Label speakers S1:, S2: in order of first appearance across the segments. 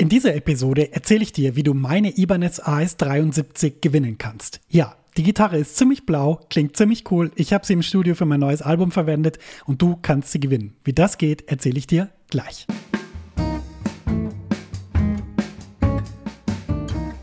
S1: In dieser Episode erzähle ich dir, wie du meine Ibanez AS73 gewinnen kannst. Ja, die Gitarre ist ziemlich blau, klingt ziemlich cool. Ich habe sie im Studio für mein neues Album verwendet und du kannst sie gewinnen. Wie das geht, erzähle ich dir gleich.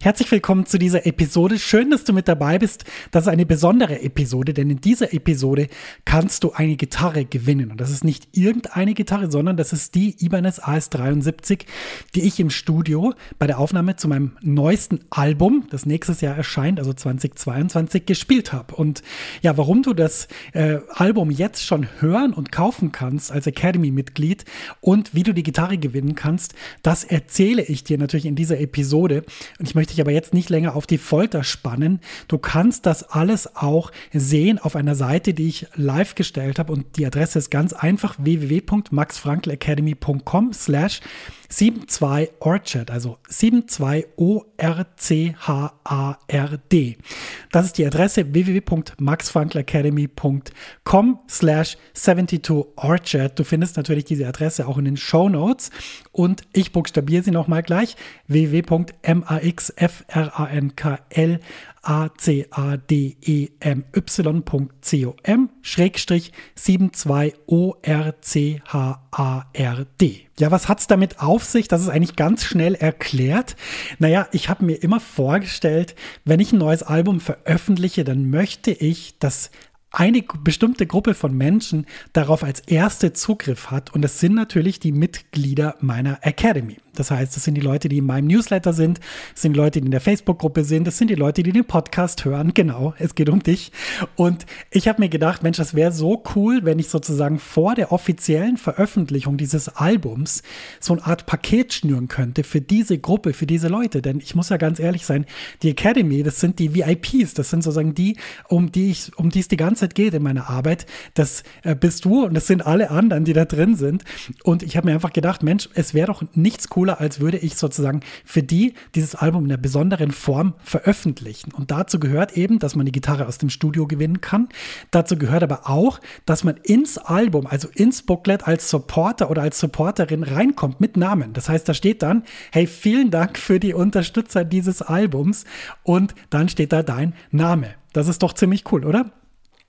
S1: Herzlich willkommen zu dieser Episode. Schön, dass du mit dabei bist. Das ist eine besondere Episode, denn in dieser Episode kannst du eine Gitarre gewinnen. Und das ist nicht irgendeine Gitarre, sondern das ist die Ibanez AS73, die ich im Studio bei der Aufnahme zu meinem neuesten Album, das nächstes Jahr erscheint, also 2022, gespielt habe. Und ja, warum du das äh, Album jetzt schon hören und kaufen kannst als Academy-Mitglied und wie du die Gitarre gewinnen kannst, das erzähle ich dir natürlich in dieser Episode. Und ich möchte möchte ich aber jetzt nicht länger auf die Folter spannen. Du kannst das alles auch sehen auf einer Seite, die ich live gestellt habe und die Adresse ist ganz einfach www.maxfrankelacademy.com slash 72 Orchard, also 72 O-R-C-H-A-R-D. Das ist die Adresse www.maxfunkelacademy.com slash 72 Orchard. Du findest natürlich diese Adresse auch in den Show Notes und ich buchstabiere sie nochmal gleich www.maxfrankl academy.com-72orchard. Ja, was hat es damit auf sich? Das ist eigentlich ganz schnell erklärt. Naja, ich habe mir immer vorgestellt, wenn ich ein neues Album veröffentliche, dann möchte ich, dass eine bestimmte Gruppe von Menschen darauf als erste Zugriff hat und das sind natürlich die Mitglieder meiner Academy. Das heißt, das sind die Leute, die in meinem Newsletter sind, das sind die Leute, die in der Facebook-Gruppe sind, das sind die Leute, die den Podcast hören. Genau, es geht um dich. Und ich habe mir gedacht, Mensch, das wäre so cool, wenn ich sozusagen vor der offiziellen Veröffentlichung dieses Albums so eine Art Paket schnüren könnte für diese Gruppe, für diese Leute. Denn ich muss ja ganz ehrlich sein, die Academy, das sind die VIPs, das sind sozusagen die, um die ich, um die es die ganze Zeit geht in meiner Arbeit. Das äh, bist du und das sind alle anderen, die da drin sind. Und ich habe mir einfach gedacht, Mensch, es wäre doch nichts cooler cooler, als würde ich sozusagen für die dieses Album in einer besonderen Form veröffentlichen. Und dazu gehört eben, dass man die Gitarre aus dem Studio gewinnen kann. Dazu gehört aber auch, dass man ins Album, also ins Booklet als Supporter oder als Supporterin reinkommt mit Namen. Das heißt, da steht dann, hey, vielen Dank für die Unterstützer dieses Albums und dann steht da dein Name. Das ist doch ziemlich cool, oder?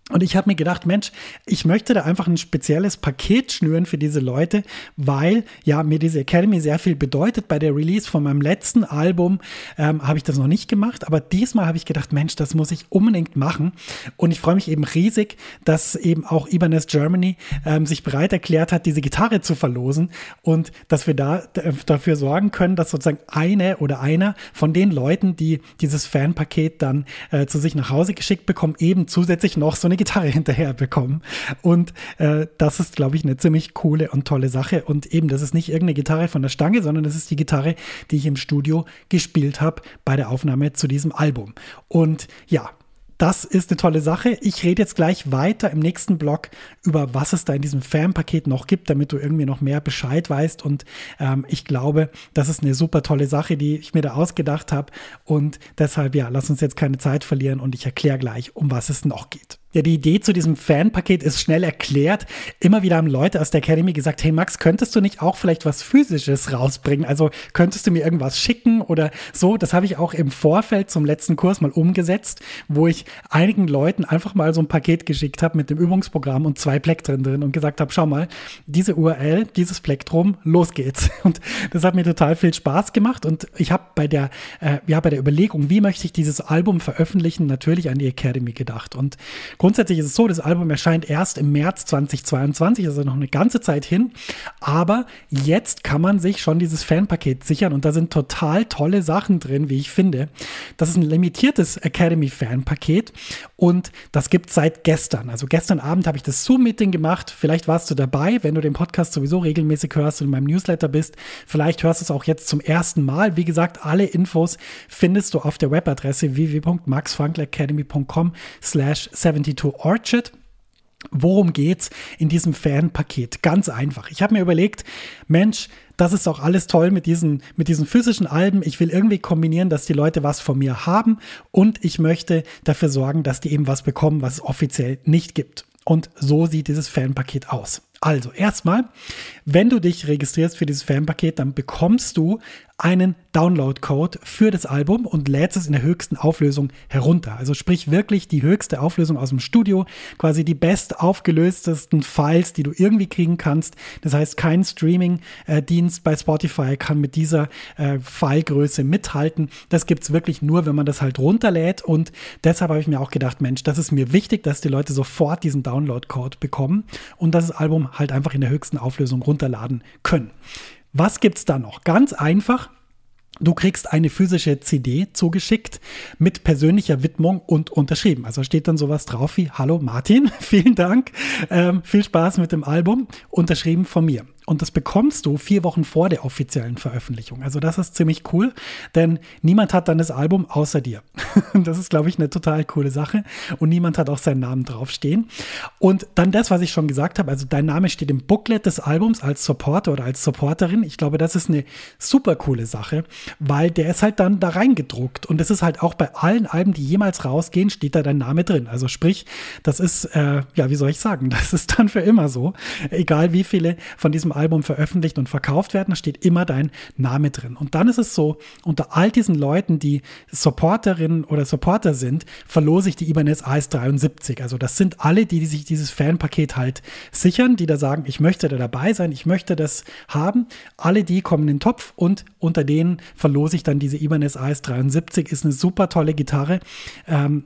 S1: Und ich habe mir gedacht, Mensch, ich möchte da einfach ein spezielles Paket schnüren für diese Leute, weil ja mir diese Academy sehr viel bedeutet. Bei der Release von meinem letzten Album ähm, habe ich das noch nicht gemacht, aber diesmal habe ich gedacht, Mensch, das muss ich unbedingt machen. Und ich freue mich eben riesig, dass eben auch Ibanez Germany ähm, sich bereit erklärt hat, diese Gitarre zu verlosen und dass wir da dafür sorgen können, dass sozusagen eine oder einer von den Leuten, die dieses Fanpaket dann äh, zu sich nach Hause geschickt bekommen, eben zusätzlich noch so eine Gitarre hinterher bekommen. Und äh, das ist, glaube ich, eine ziemlich coole und tolle Sache. Und eben, das ist nicht irgendeine Gitarre von der Stange, sondern das ist die Gitarre, die ich im Studio gespielt habe bei der Aufnahme zu diesem Album. Und ja, das ist eine tolle Sache. Ich rede jetzt gleich weiter im nächsten Blog über, was es da in diesem Fan-Paket noch gibt, damit du irgendwie noch mehr Bescheid weißt. Und ähm, ich glaube, das ist eine super tolle Sache, die ich mir da ausgedacht habe. Und deshalb, ja, lass uns jetzt keine Zeit verlieren und ich erkläre gleich, um was es noch geht. Ja, die Idee zu diesem Fanpaket ist schnell erklärt. Immer wieder haben Leute aus der Academy gesagt, hey Max, könntest du nicht auch vielleicht was Physisches rausbringen? Also könntest du mir irgendwas schicken oder so? Das habe ich auch im Vorfeld zum letzten Kurs mal umgesetzt, wo ich einigen Leuten einfach mal so ein Paket geschickt habe mit dem Übungsprogramm und zwei Plektren drin und gesagt habe, schau mal, diese URL, dieses Plektrum, los geht's. Und das hat mir total viel Spaß gemacht und ich habe bei der, äh, ja, bei der Überlegung, wie möchte ich dieses Album veröffentlichen, natürlich an die Academy gedacht. Und Grundsätzlich ist es so, das Album erscheint erst im März 2022, also noch eine ganze Zeit hin. Aber jetzt kann man sich schon dieses Fanpaket sichern und da sind total tolle Sachen drin, wie ich finde. Das ist ein limitiertes Academy Fanpaket und das gibt es seit gestern. Also gestern Abend habe ich das Zoom-Meeting gemacht. Vielleicht warst du dabei, wenn du den Podcast sowieso regelmäßig hörst und in meinem Newsletter bist. Vielleicht hörst du es auch jetzt zum ersten Mal. Wie gesagt, alle Infos findest du auf der Webadresse www.maxfrankelacademy.com slash 72orchard. Worum geht's in diesem Fanpaket? Ganz einfach. Ich habe mir überlegt, Mensch, das ist auch alles toll mit diesen, mit diesen physischen Alben. Ich will irgendwie kombinieren, dass die Leute was von mir haben und ich möchte dafür sorgen, dass die eben was bekommen, was es offiziell nicht gibt. Und so sieht dieses Fanpaket aus. Also erstmal, wenn du dich registrierst für dieses Fanpaket, dann bekommst du einen Download-Code für das Album und lädst es in der höchsten Auflösung herunter. Also sprich wirklich die höchste Auflösung aus dem Studio, quasi die best aufgelöstesten Files, die du irgendwie kriegen kannst. Das heißt, kein Streaming-Dienst bei Spotify kann mit dieser äh, Filegröße mithalten. Das gibt es wirklich nur, wenn man das halt runterlädt und deshalb habe ich mir auch gedacht, Mensch, das ist mir wichtig, dass die Leute sofort diesen Download-Code bekommen und das Album halt einfach in der höchsten Auflösung runterladen können. Was gibt es da noch? Ganz einfach. Du kriegst eine physische CD zugeschickt mit persönlicher Widmung und unterschrieben. Also steht dann sowas drauf wie Hallo Martin, vielen Dank, ähm, viel Spaß mit dem Album, unterschrieben von mir. Und das bekommst du vier Wochen vor der offiziellen Veröffentlichung. Also das ist ziemlich cool, denn niemand hat dann das Album außer dir. das ist, glaube ich, eine total coole Sache. Und niemand hat auch seinen Namen draufstehen. Und dann das, was ich schon gesagt habe, also dein Name steht im Booklet des Albums als Supporter oder als Supporterin. Ich glaube, das ist eine super coole Sache, weil der ist halt dann da reingedruckt. Und das ist halt auch bei allen Alben, die jemals rausgehen, steht da dein Name drin. Also sprich, das ist, äh, ja, wie soll ich sagen, das ist dann für immer so. Egal wie viele von diesem Album veröffentlicht und verkauft werden, da steht immer dein Name drin. Und dann ist es so, unter all diesen Leuten, die Supporterinnen oder Supporter sind, verlose ich die Ibanez AS73. Also das sind alle, die, die sich dieses Fanpaket halt sichern, die da sagen, ich möchte da dabei sein, ich möchte das haben. Alle die kommen in den Topf und unter denen verlose ich dann diese Ibanez AS73. Ist eine super tolle Gitarre. Ähm,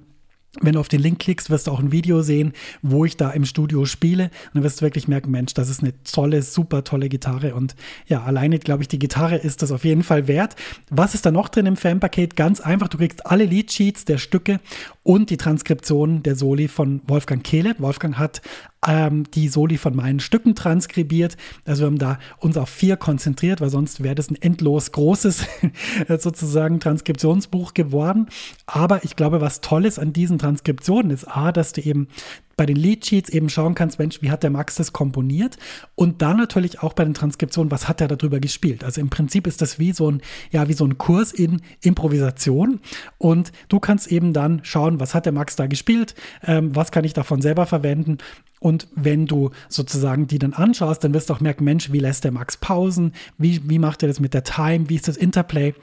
S1: wenn du auf den Link klickst, wirst du auch ein Video sehen, wo ich da im Studio spiele. Und dann wirst du wirklich merken, Mensch, das ist eine tolle, super tolle Gitarre. Und ja, alleine, glaube ich, die Gitarre ist das auf jeden Fall wert. Was ist da noch drin im Fanpaket? Ganz einfach, du kriegst alle Leadsheets der Stücke und die Transkription der Soli von Wolfgang Kehle. Wolfgang hat ähm, die Soli von meinen Stücken transkribiert. Also wir haben da uns auf vier konzentriert, weil sonst wäre das ein endlos großes sozusagen Transkriptionsbuch geworden. Aber ich glaube, was toll ist an diesen Transkriptionen ist A, dass du eben bei den Leadsheets eben schauen kannst, Mensch, wie hat der Max das komponiert? Und dann natürlich auch bei den Transkriptionen, was hat er darüber gespielt? Also im Prinzip ist das wie so ein, ja, wie so ein Kurs in Improvisation. Und du kannst eben dann schauen, was hat der Max da gespielt? Ähm, was kann ich davon selber verwenden? Und wenn du sozusagen die dann anschaust, dann wirst du auch merken, Mensch, wie lässt der Max Pausen? Wie, wie macht er das mit der Time? Wie ist das Interplay?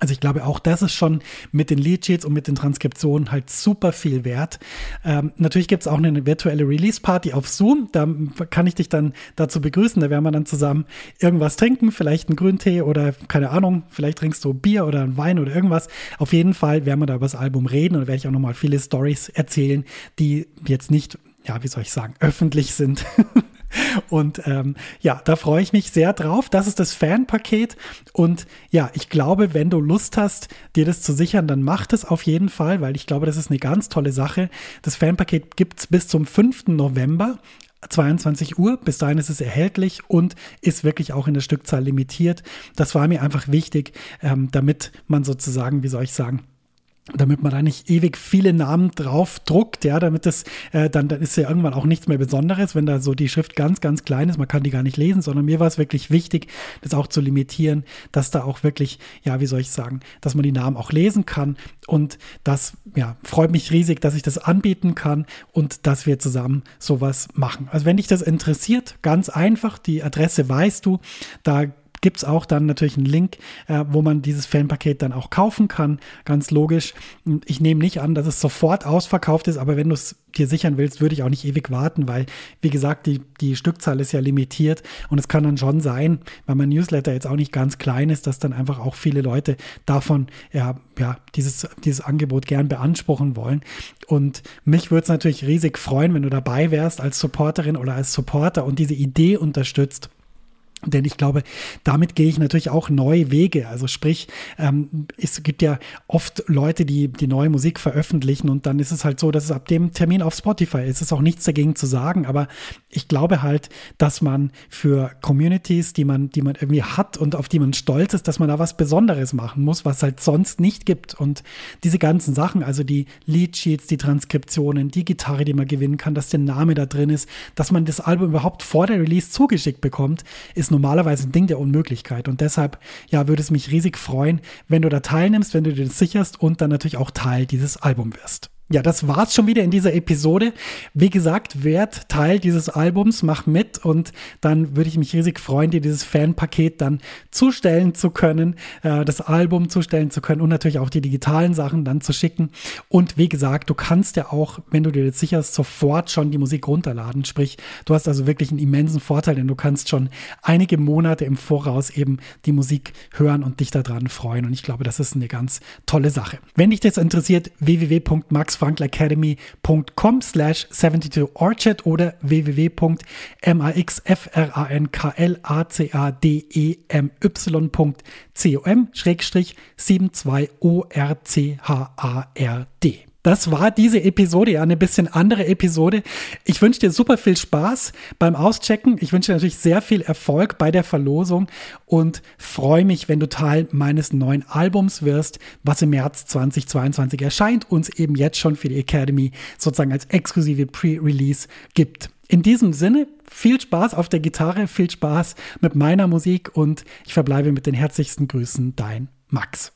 S1: Also ich glaube, auch das ist schon mit den Leadsheets und mit den Transkriptionen halt super viel wert. Ähm, natürlich gibt es auch eine virtuelle Release-Party auf Zoom. Da kann ich dich dann dazu begrüßen. Da werden wir dann zusammen irgendwas trinken, vielleicht einen Grüntee oder keine Ahnung, vielleicht trinkst du Bier oder einen Wein oder irgendwas. Auf jeden Fall werden wir da über das Album reden und werde ich auch nochmal viele Stories erzählen, die jetzt nicht, ja, wie soll ich sagen, öffentlich sind. Und ähm, ja, da freue ich mich sehr drauf. Das ist das Fanpaket. Und ja, ich glaube, wenn du Lust hast, dir das zu sichern, dann mach das auf jeden Fall, weil ich glaube, das ist eine ganz tolle Sache. Das Fanpaket gibt es bis zum 5. November. 22 Uhr, bis dahin ist es erhältlich und ist wirklich auch in der Stückzahl limitiert. Das war mir einfach wichtig, ähm, damit man sozusagen, wie soll ich sagen, damit man da nicht ewig viele Namen drauf druckt, ja, damit das, äh, dann, dann ist ja irgendwann auch nichts mehr Besonderes, wenn da so die Schrift ganz, ganz klein ist, man kann die gar nicht lesen, sondern mir war es wirklich wichtig, das auch zu limitieren, dass da auch wirklich, ja, wie soll ich sagen, dass man die Namen auch lesen kann. Und das, ja, freut mich riesig, dass ich das anbieten kann und dass wir zusammen sowas machen. Also wenn dich das interessiert, ganz einfach, die Adresse weißt du, da gibt es auch dann natürlich einen Link, äh, wo man dieses Fanpaket dann auch kaufen kann. Ganz logisch. Ich nehme nicht an, dass es sofort ausverkauft ist, aber wenn du es dir sichern willst, würde ich auch nicht ewig warten, weil, wie gesagt, die, die Stückzahl ist ja limitiert und es kann dann schon sein, weil mein Newsletter jetzt auch nicht ganz klein ist, dass dann einfach auch viele Leute davon ja, ja dieses, dieses Angebot gern beanspruchen wollen. Und mich würde es natürlich riesig freuen, wenn du dabei wärst als Supporterin oder als Supporter und diese Idee unterstützt denn ich glaube, damit gehe ich natürlich auch neue Wege. Also sprich, ähm, es gibt ja oft Leute, die die neue Musik veröffentlichen und dann ist es halt so, dass es ab dem Termin auf Spotify ist. Es ist auch nichts dagegen zu sagen, aber ich glaube halt, dass man für Communities, die man, die man irgendwie hat und auf die man stolz ist, dass man da was Besonderes machen muss, was halt sonst nicht gibt. Und diese ganzen Sachen, also die Leadsheets, die Transkriptionen, die Gitarre, die man gewinnen kann, dass der Name da drin ist, dass man das Album überhaupt vor der Release zugeschickt bekommt, ist normalerweise ein Ding der Unmöglichkeit. Und deshalb, ja, würde es mich riesig freuen, wenn du da teilnimmst, wenn du dir das sicherst und dann natürlich auch Teil dieses Albums wirst. Ja, das war's schon wieder in dieser Episode. Wie gesagt, werd Teil dieses Albums, mach mit und dann würde ich mich riesig freuen, dir dieses Fanpaket dann zustellen zu können, äh, das Album zustellen zu können und natürlich auch die digitalen Sachen dann zu schicken. Und wie gesagt, du kannst ja auch, wenn du dir das sicherst, sofort schon die Musik runterladen. Sprich, du hast also wirklich einen immensen Vorteil, denn du kannst schon einige Monate im Voraus eben die Musik hören und dich daran freuen. Und ich glaube, das ist eine ganz tolle Sache. Wenn dich das interessiert, www.max maxfrankelacademy.com slash 72orchard oder www.maxfrankelacademy.com schrägstrich 72orchard. Das war diese Episode, ja, eine bisschen andere Episode. Ich wünsche dir super viel Spaß beim Auschecken. Ich wünsche dir natürlich sehr viel Erfolg bei der Verlosung und freue mich, wenn du Teil meines neuen Albums wirst, was im März 2022 erscheint, uns eben jetzt schon für die Academy sozusagen als exklusive Pre-Release gibt. In diesem Sinne, viel Spaß auf der Gitarre, viel Spaß mit meiner Musik und ich verbleibe mit den herzlichsten Grüßen, dein Max.